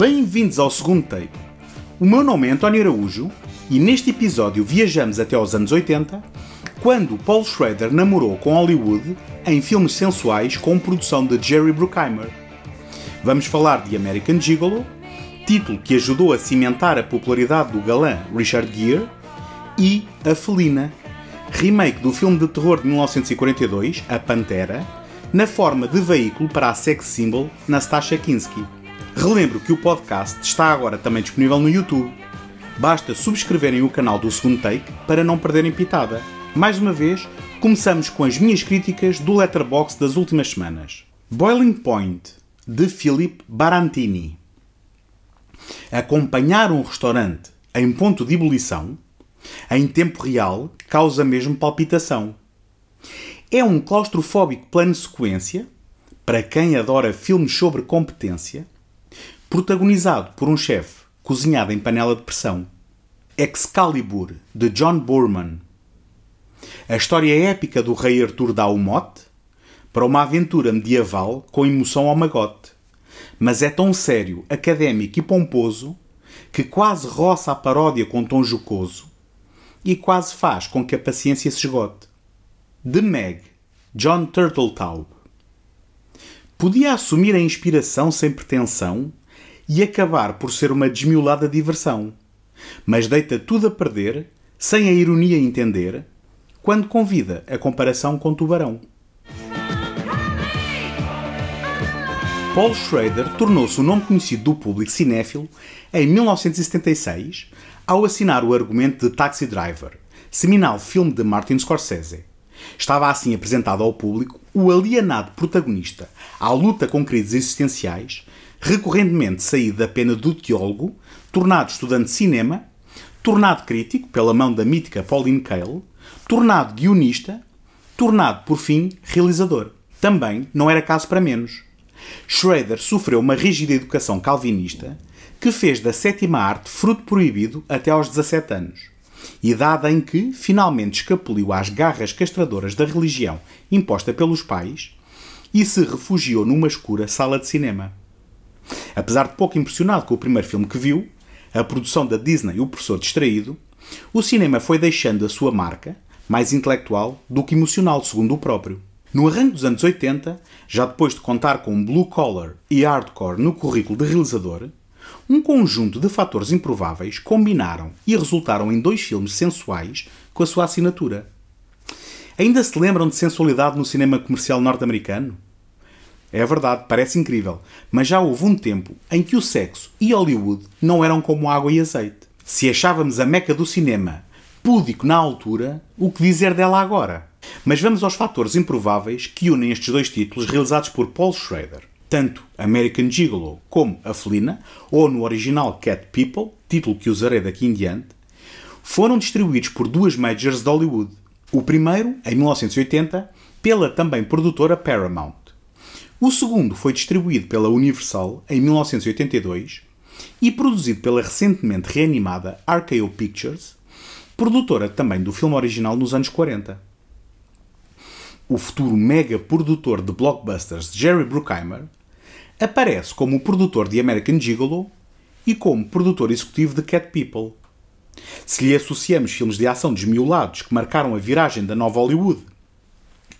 Bem-vindos ao segundo take. O meu nome é António Araújo e neste episódio viajamos até aos anos 80, quando Paul Schrader namorou com Hollywood em filmes sensuais com produção de Jerry Bruckheimer. Vamos falar de American Gigolo, título que ajudou a cimentar a popularidade do galã Richard Gere, e A Felina, remake do filme de terror de 1942, A Pantera, na forma de veículo para a sex symbol Nastasha Kinski. Relembro que o podcast está agora também disponível no YouTube. Basta subscreverem o canal do segundo take para não perderem pitada. Mais uma vez, começamos com as minhas críticas do Letterbox das últimas semanas. Boiling Point, de Philip Barantini. Acompanhar um restaurante em ponto de ebulição, em tempo real, causa mesmo palpitação. É um claustrofóbico plano sequência, para quem adora filmes sobre competência, protagonizado por um chefe cozinhado em panela de pressão. Excalibur, de John Boorman. A história épica do rei Arthur dá o mote para uma aventura medieval com emoção ao magote. Mas é tão sério, académico e pomposo que quase roça a paródia com tom jocoso e quase faz com que a paciência se esgote. The Meg, John Turtletaub. Podia assumir a inspiração sem pretensão e acabar por ser uma desmiolada diversão, mas deita tudo a perder, sem a ironia entender, quando convida a comparação com Tubarão. Paul Schrader tornou-se o nome conhecido do público cinéfilo em 1976 ao assinar o argumento de Taxi Driver, seminal filme de Martin Scorsese. Estava assim apresentado ao público o alienado protagonista à luta com crises existenciais recorrentemente saído da pena do teólogo, tornado estudante de cinema, tornado crítico pela mão da mítica Pauline Kael, tornado guionista, tornado, por fim, realizador. Também não era caso para menos. Schrader sofreu uma rígida educação calvinista que fez da sétima arte fruto proibido até aos 17 anos, idade em que finalmente escapuliu às garras castradoras da religião imposta pelos pais e se refugiou numa escura sala de cinema. Apesar de pouco impressionado com o primeiro filme que viu, a produção da Disney e o professor distraído, o cinema foi deixando a sua marca, mais intelectual do que emocional, segundo o próprio. No arranque dos anos 80, já depois de contar com blue collar e hardcore no currículo de realizador, um conjunto de fatores improváveis combinaram e resultaram em dois filmes sensuais com a sua assinatura. Ainda se lembram de sensualidade no cinema comercial norte-americano? É verdade, parece incrível, mas já houve um tempo em que o sexo e Hollywood não eram como água e azeite. Se achávamos a meca do cinema púdico na altura, o que dizer dela agora? Mas vamos aos fatores improváveis que unem estes dois títulos realizados por Paul Schrader. Tanto American Gigolo como A Felina, ou no original Cat People, título que usarei daqui em diante, foram distribuídos por duas majors de Hollywood. O primeiro, em 1980, pela também produtora Paramount. O segundo foi distribuído pela Universal em 1982 e produzido pela recentemente reanimada RKO Pictures, produtora também do filme original nos anos 40. O futuro mega produtor de blockbusters Jerry Bruckheimer aparece como produtor de American Gigolo e como produtor executivo de Cat People. Se lhe associamos filmes de ação desmiolados que marcaram a viragem da nova Hollywood,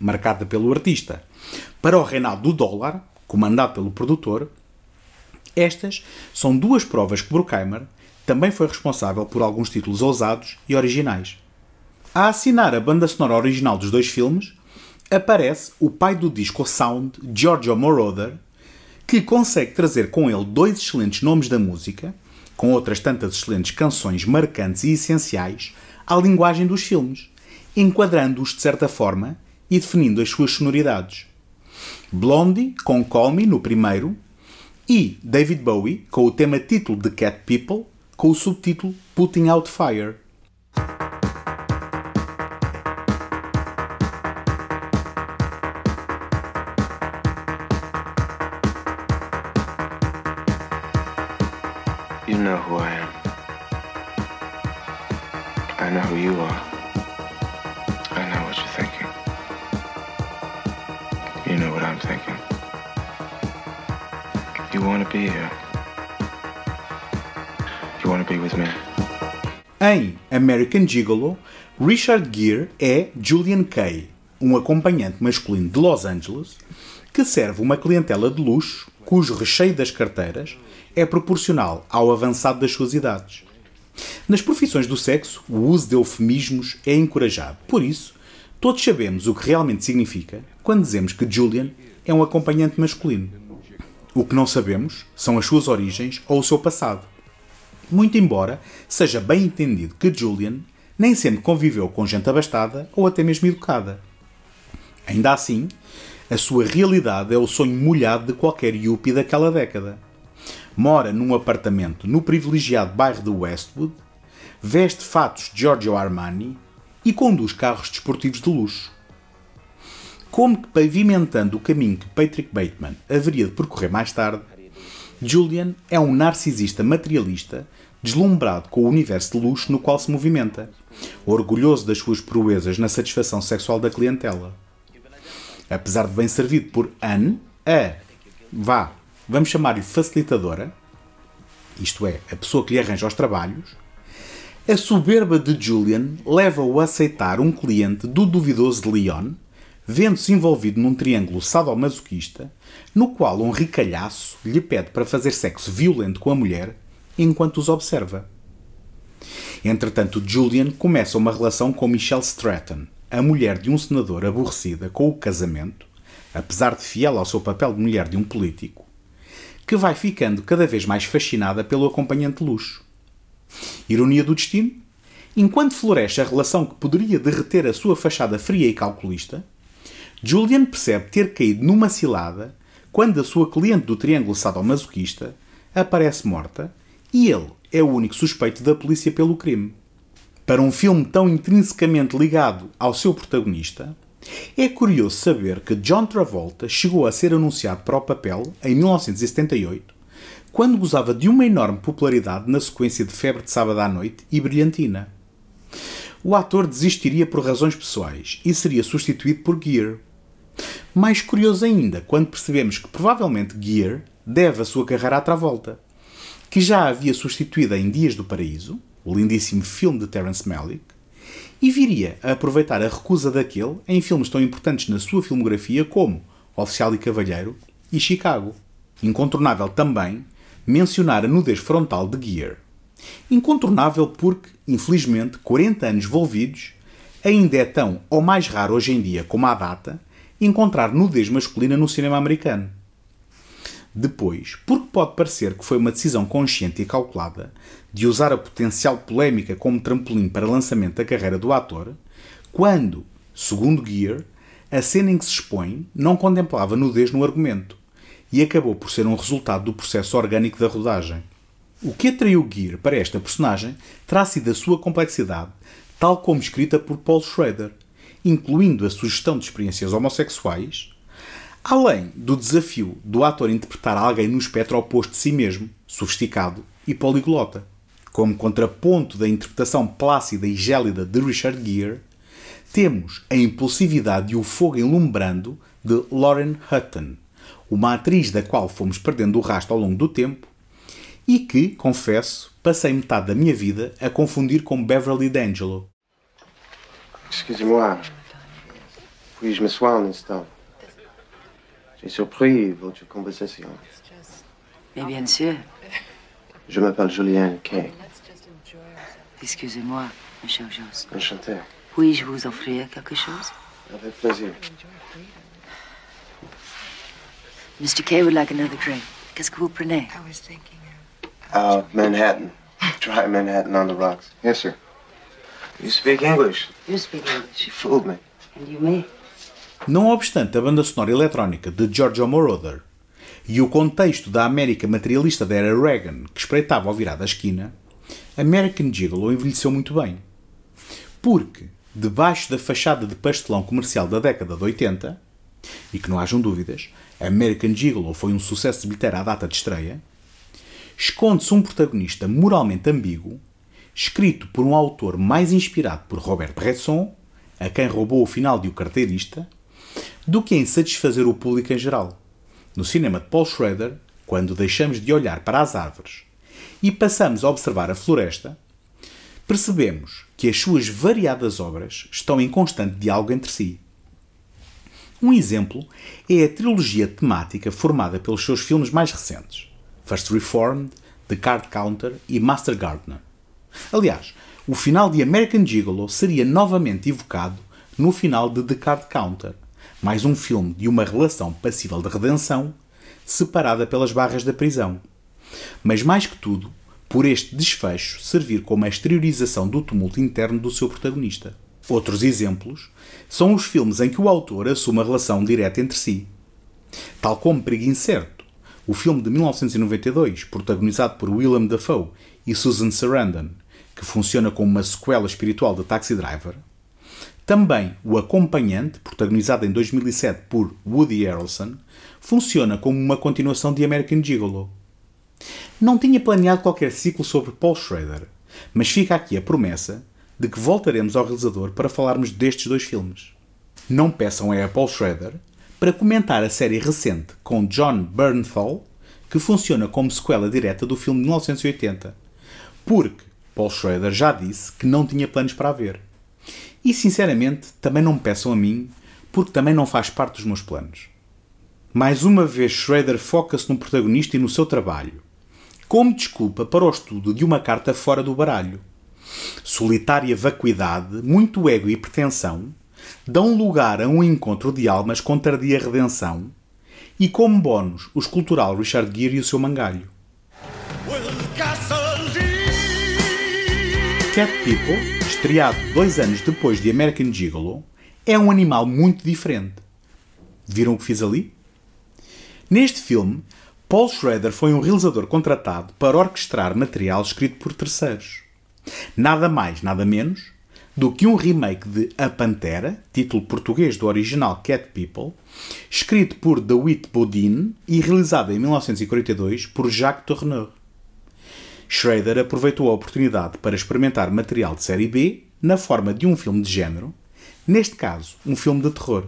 marcada pelo artista, para o reinado do dólar, comandado pelo produtor, estas são duas provas que Bruckheimer também foi responsável por alguns títulos ousados e originais. A assinar a banda sonora original dos dois filmes, aparece o pai do disco Sound, Giorgio Moroder, que consegue trazer com ele dois excelentes nomes da música, com outras tantas excelentes canções marcantes e essenciais, à linguagem dos filmes, enquadrando-os de certa forma e definindo as suas sonoridades. Blondie com Call Me no primeiro e David Bowie com o tema título de Cat People com o subtítulo Putting Out Fire. You know who I am. I know who you are. Thinking. You want to be here. you want to be with me? Em American Gigolo, Richard Gere é Julian Kay, um acompanhante masculino de Los Angeles que serve uma clientela de luxo cujo recheio das carteiras é proporcional ao avançado das suas idades. Nas profissões do sexo, o uso de eufemismos é encorajado. Por isso, todos sabemos o que realmente significa quando dizemos que Julian é um acompanhante masculino. O que não sabemos são as suas origens ou o seu passado. Muito embora seja bem entendido que Julian nem sempre conviveu com gente abastada ou até mesmo educada. Ainda assim, a sua realidade é o sonho molhado de qualquer yuppie daquela década. Mora num apartamento no privilegiado bairro de Westwood, veste fatos Giorgio Armani e conduz carros desportivos de luxo. Como que pavimentando o caminho que Patrick Bateman haveria de percorrer mais tarde, Julian é um narcisista materialista deslumbrado com o universo de luxo no qual se movimenta, orgulhoso das suas proezas na satisfação sexual da clientela. Apesar de bem servido por Anne, a, vá, vamos chamar-lhe facilitadora, isto é, a pessoa que lhe arranja os trabalhos, a soberba de Julian leva-o a aceitar um cliente do duvidoso Leon, vendo-se envolvido num triângulo sadomasoquista, no qual um ricalhaço lhe pede para fazer sexo violento com a mulher enquanto os observa. Entretanto, Julian começa uma relação com Michelle Stratton, a mulher de um senador aborrecida com o casamento, apesar de fiel ao seu papel de mulher de um político, que vai ficando cada vez mais fascinada pelo acompanhante luxo. Ironia do destino? Enquanto floresce a relação que poderia derreter a sua fachada fria e calculista, Julian percebe ter caído numa cilada quando a sua cliente do triângulo sadomasoquista aparece morta e ele é o único suspeito da polícia pelo crime para um filme tão intrinsecamente ligado ao seu protagonista, é curioso saber que John Travolta chegou a ser anunciado para o papel em 1978, quando gozava de uma enorme popularidade na sequência de Febre de Sábado à Noite e Brilhantina. O ator desistiria por razões pessoais e seria substituído por Gear. Mais curioso ainda quando percebemos que provavelmente Gear deve a sua carreira à Travolta, que já havia substituída em Dias do Paraíso, o lindíssimo filme de Terence Malick, e viria a aproveitar a recusa daquele em filmes tão importantes na sua filmografia como Oficial e Cavalheiro e Chicago. Incontornável também mencionar a nudez frontal de Gear. Incontornável porque, infelizmente, 40 anos envolvidos, ainda é tão ou mais raro hoje em dia como à data encontrar nudez masculina no cinema americano. Depois, porque pode parecer que foi uma decisão consciente e calculada de usar a potencial polémica como trampolim para lançamento da carreira do ator, quando, segundo Gear, a cena em que se expõe não contemplava nudez no argumento e acabou por ser um resultado do processo orgânico da rodagem. O que atraiu Gear para esta personagem terá sido a sua complexidade, tal como escrita por Paul Schrader, incluindo a sugestão de experiências homossexuais, Além do desafio do ator interpretar alguém no espectro oposto de si mesmo, sofisticado e poliglota. Como contraponto da interpretação plácida e gélida de Richard Gere, temos a impulsividade e o fogo enlumbrando de Lauren Hutton, uma atriz da qual fomos perdendo o rastro ao longo do tempo e que, confesso, passei metade da minha vida a confundir com Beverly D'Angelo. Excusez-moi. Puis-je m'asseoir un instant? J'ai surpris votre conversation. Mais bien sûr. Je m'appelle Julien Kay. Excusez-moi, monsieur Jones. Enchanté. Puis-je vous offrir quelque chose? Avec plaisir. Mr. Kay would like another drink. Qu'est-ce que vous prenez? Uh, Manhattan. Try Manhattan on the rocks. Yes, sir. You speak English. You speak English. She fooled me. And you me? Não obstante a banda sonora eletrónica de Giorgio Moroder e o contexto da América materialista da era Reagan que espreitava ao virar da esquina, American Gigolo envelheceu muito bem. Porque, debaixo da fachada de pastelão comercial da década de 80, e que não hajam dúvidas, American Gigolo foi um sucesso de bilheteira à data de estreia, esconde-se um protagonista moralmente ambíguo, escrito por um autor mais inspirado por Robert Bresson, a quem roubou o final de O Carteirista, do que em satisfazer o público em geral. No cinema de Paul Schrader, quando deixamos de olhar para as árvores e passamos a observar a floresta, percebemos que as suas variadas obras estão em constante diálogo entre si. Um exemplo é a trilogia temática formada pelos seus filmes mais recentes, First Reformed, The Card Counter e Master Gardener. Aliás, o final de American Gigolo seria novamente evocado no final de The Card Counter, mais um filme de uma relação passível de redenção, separada pelas barras da prisão. Mas mais que tudo, por este desfecho servir como a exteriorização do tumulto interno do seu protagonista. Outros exemplos são os filmes em que o autor assume a relação direta entre si. Tal como Perigo Incerto, o filme de 1992, protagonizado por Willem Dafoe e Susan Sarandon, que funciona como uma sequela espiritual de Taxi Driver. Também O Acompanhante, protagonizado em 2007 por Woody Harrelson, funciona como uma continuação de American Gigolo. Não tinha planeado qualquer ciclo sobre Paul Schrader, mas fica aqui a promessa de que voltaremos ao realizador para falarmos destes dois filmes. Não peçam a Paul Schrader para comentar a série recente com John Bernthal, que funciona como sequela direta do filme de 1980, porque Paul Schrader já disse que não tinha planos para a ver. E sinceramente, também não me peçam a mim, porque também não faz parte dos meus planos. Mais uma vez, Schrader foca-se no protagonista e no seu trabalho, como desculpa para o estudo de uma carta fora do baralho solitária vacuidade, muito ego e pretensão, dão lugar a um encontro de almas com tardia redenção, e como bónus o escultural Richard Gere e o seu mangalho. Cat People, estreado dois anos depois de American Gigolo, é um animal muito diferente. Viram o que fiz ali? Neste filme, Paul Schrader foi um realizador contratado para orquestrar material escrito por terceiros. Nada mais, nada menos do que um remake de A Pantera, título português do original Cat People, escrito por DeWitt Bodin e realizado em 1942 por Jacques Tourneur. Schrader aproveitou a oportunidade para experimentar material de série B na forma de um filme de género, neste caso, um filme de terror.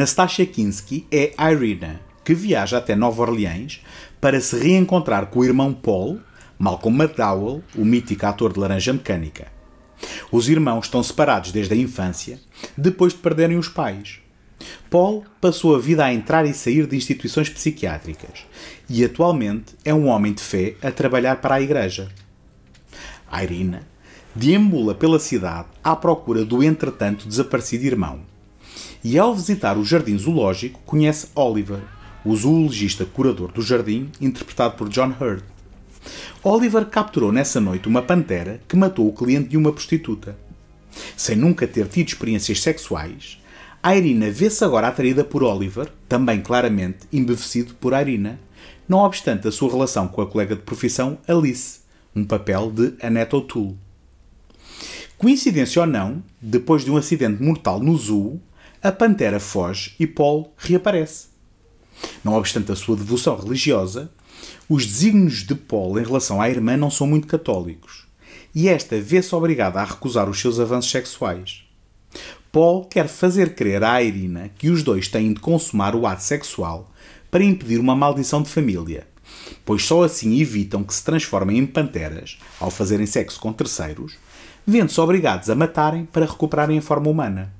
Nastasha Kinski é Irina, que viaja até Nova Orleans para se reencontrar com o irmão Paul, Malcolm McDowell, o mítico ator de Laranja Mecânica. Os irmãos estão separados desde a infância, depois de perderem os pais. Paul passou a vida a entrar e sair de instituições psiquiátricas e atualmente é um homem de fé a trabalhar para a igreja. Irina deambula pela cidade à procura do entretanto desaparecido irmão e ao visitar o jardim zoológico conhece Oliver, o zoologista curador do jardim, interpretado por John Hurt. Oliver capturou nessa noite uma pantera que matou o cliente de uma prostituta. Sem nunca ter tido experiências sexuais, a Irina vê-se agora atraída por Oliver, também claramente embevecido por Irina, não obstante a sua relação com a colega de profissão Alice, um papel de Annette O'Toole. Coincidência ou não, depois de um acidente mortal no zoo, a pantera foge e Paul reaparece. Não obstante a sua devoção religiosa, os desígnios de Paul em relação à irmã não são muito católicos, e esta vê-se obrigada a recusar os seus avanços sexuais. Paul quer fazer crer à Irina que os dois têm de consumar o ato sexual para impedir uma maldição de família, pois só assim evitam que se transformem em panteras ao fazerem sexo com terceiros, vendo-se obrigados a matarem para recuperarem a forma humana.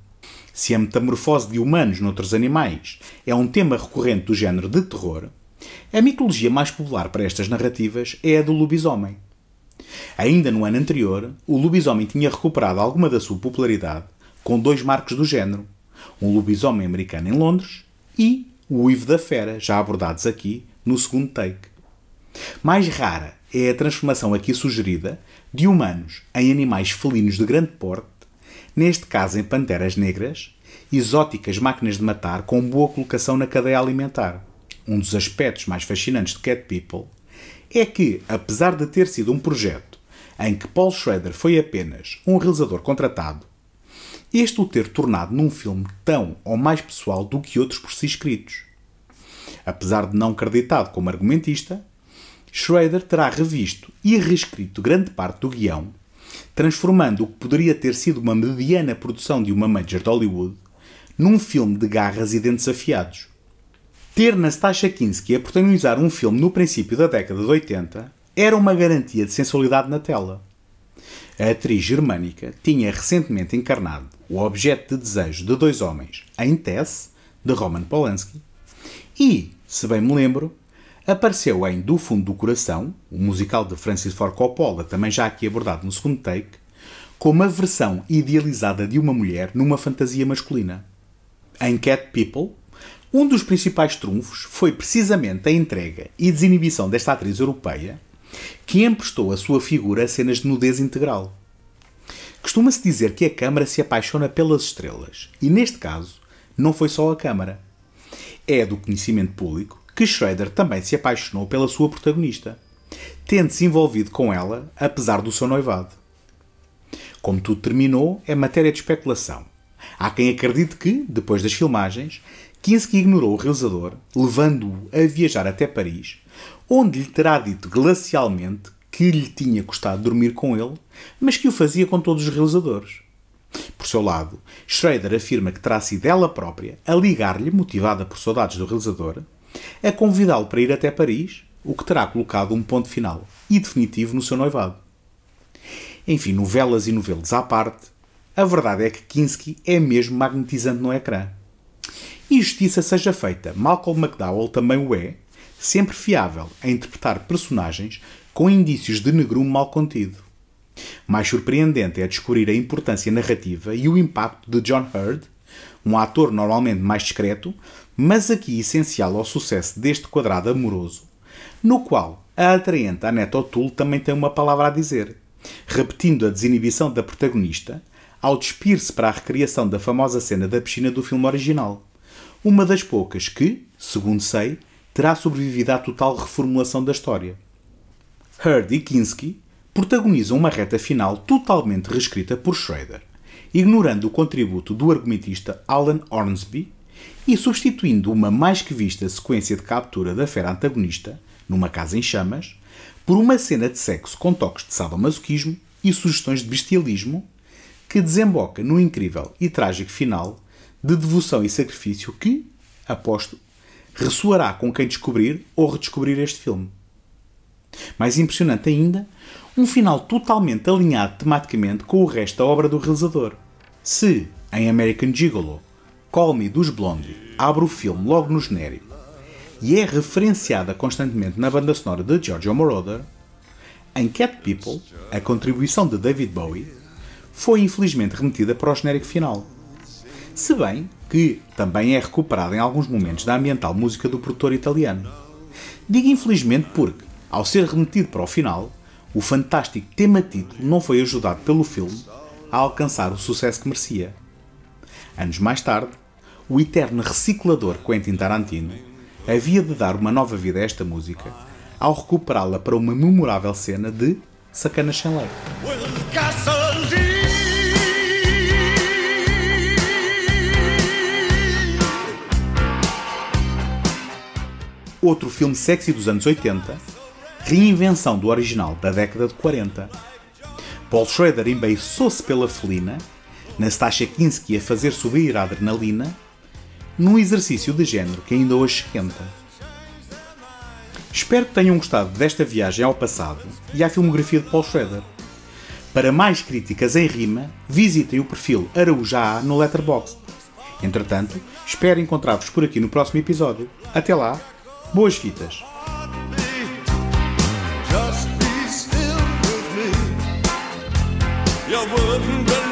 Se a metamorfose de humanos noutros animais é um tema recorrente do género de terror, a mitologia mais popular para estas narrativas é a do lobisomem. Ainda no ano anterior, o lobisomem tinha recuperado alguma da sua popularidade com dois marcos do género: um lobisomem americano em Londres e o Uivo da Fera, já abordados aqui no segundo take. Mais rara é a transformação aqui sugerida de humanos em animais felinos de grande porte, neste caso em panteras negras, exóticas máquinas de matar com boa colocação na cadeia alimentar. Um dos aspectos mais fascinantes de Cat People é que, apesar de ter sido um projeto em que Paul Schrader foi apenas um realizador contratado, este o ter tornado num filme tão ou mais pessoal do que outros por si escritos. Apesar de não acreditado como argumentista, Schrader terá revisto e reescrito grande parte do guião, transformando o que poderia ter sido uma mediana produção de uma major de Hollywood num filme de garras e dentes afiados. Ter Nastasha Kinski a protagonizar um filme no princípio da década de 80 era uma garantia de sensualidade na tela. A atriz germânica tinha recentemente encarnado o objeto de desejo de dois homens em Tess, de Roman Polanski, e, se bem me lembro, apareceu em Do Fundo do Coração, o musical de Francis Ford Coppola, também já aqui abordado no segundo take, como a versão idealizada de uma mulher numa fantasia masculina. Em Cat People, um dos principais trunfos foi precisamente a entrega e desinibição desta atriz europeia, que emprestou a sua figura a cenas de nudez integral. Costuma-se dizer que a câmara se apaixona pelas estrelas, e neste caso, não foi só a câmara. É do conhecimento público que Schrader também se apaixonou pela sua protagonista, tendo-se envolvido com ela apesar do seu noivado. Como tudo terminou, é matéria de especulação. Há quem acredite que, depois das filmagens, Kinski ignorou o realizador, levando-o a viajar até Paris, onde lhe terá dito glacialmente que lhe tinha custado dormir com ele, mas que o fazia com todos os realizadores. Por seu lado, Schrader afirma que terá sido ela própria a ligar-lhe, motivada por saudades do realizador, a convidá-lo para ir até Paris, o que terá colocado um ponto final e definitivo no seu noivado. Enfim, novelas e novelos à parte, a verdade é que Kinski é mesmo magnetizante no ecrã. E justiça seja feita, Malcolm McDowell também o é, sempre fiável a interpretar personagens com indícios de negrume mal contido. Mais surpreendente é descobrir a importância narrativa e o impacto de John Hurd, um ator normalmente mais discreto, mas aqui essencial ao sucesso deste quadrado amoroso, no qual a atraente Annette O'Toole também tem uma palavra a dizer, repetindo a desinibição da protagonista ao despir-se para a recriação da famosa cena da piscina do filme original uma das poucas que, segundo sei, terá sobrevivido à total reformulação da história. Heard e Kinski protagonizam uma reta final totalmente reescrita por Schrader, ignorando o contributo do argumentista Alan Ormsby e substituindo uma mais que vista sequência de captura da fera antagonista, numa casa em chamas, por uma cena de sexo com toques de sadomasoquismo e sugestões de bestialismo, que desemboca no incrível e trágico final de devoção e sacrifício que, aposto, ressoará com quem descobrir ou redescobrir este filme. Mais impressionante ainda, um final totalmente alinhado tematicamente com o resto da obra do realizador. Se, em American Gigolo, Call Me dos Blondie abre o filme logo no genérico e é referenciada constantemente na banda sonora de Giorgio Moroder, em Cat People, a contribuição de David Bowie foi infelizmente remetida para o genérico final se bem que também é recuperado em alguns momentos da ambiental música do produtor italiano. Digo infelizmente porque, ao ser remetido para o final, o fantástico tema-título não foi ajudado pelo filme a alcançar o sucesso que merecia. Anos mais tarde, o eterno reciclador Quentin Tarantino havia de dar uma nova vida a esta música ao recuperá-la para uma memorável cena de Sacana Lei. outro filme sexy dos anos 80, reinvenção do original da década de 40. Paul Schrader embeiçou-se pela felina, Nastasha Kinski a fazer subir a adrenalina, num exercício de género que ainda hoje esquenta. Espero que tenham gostado desta viagem ao passado e à filmografia de Paul Schrader. Para mais críticas em rima, visitem o perfil Araúja no Letterboxd. Entretanto, espero encontrar-vos por aqui no próximo episódio. Até lá! Boas fitas. You wouldn't believe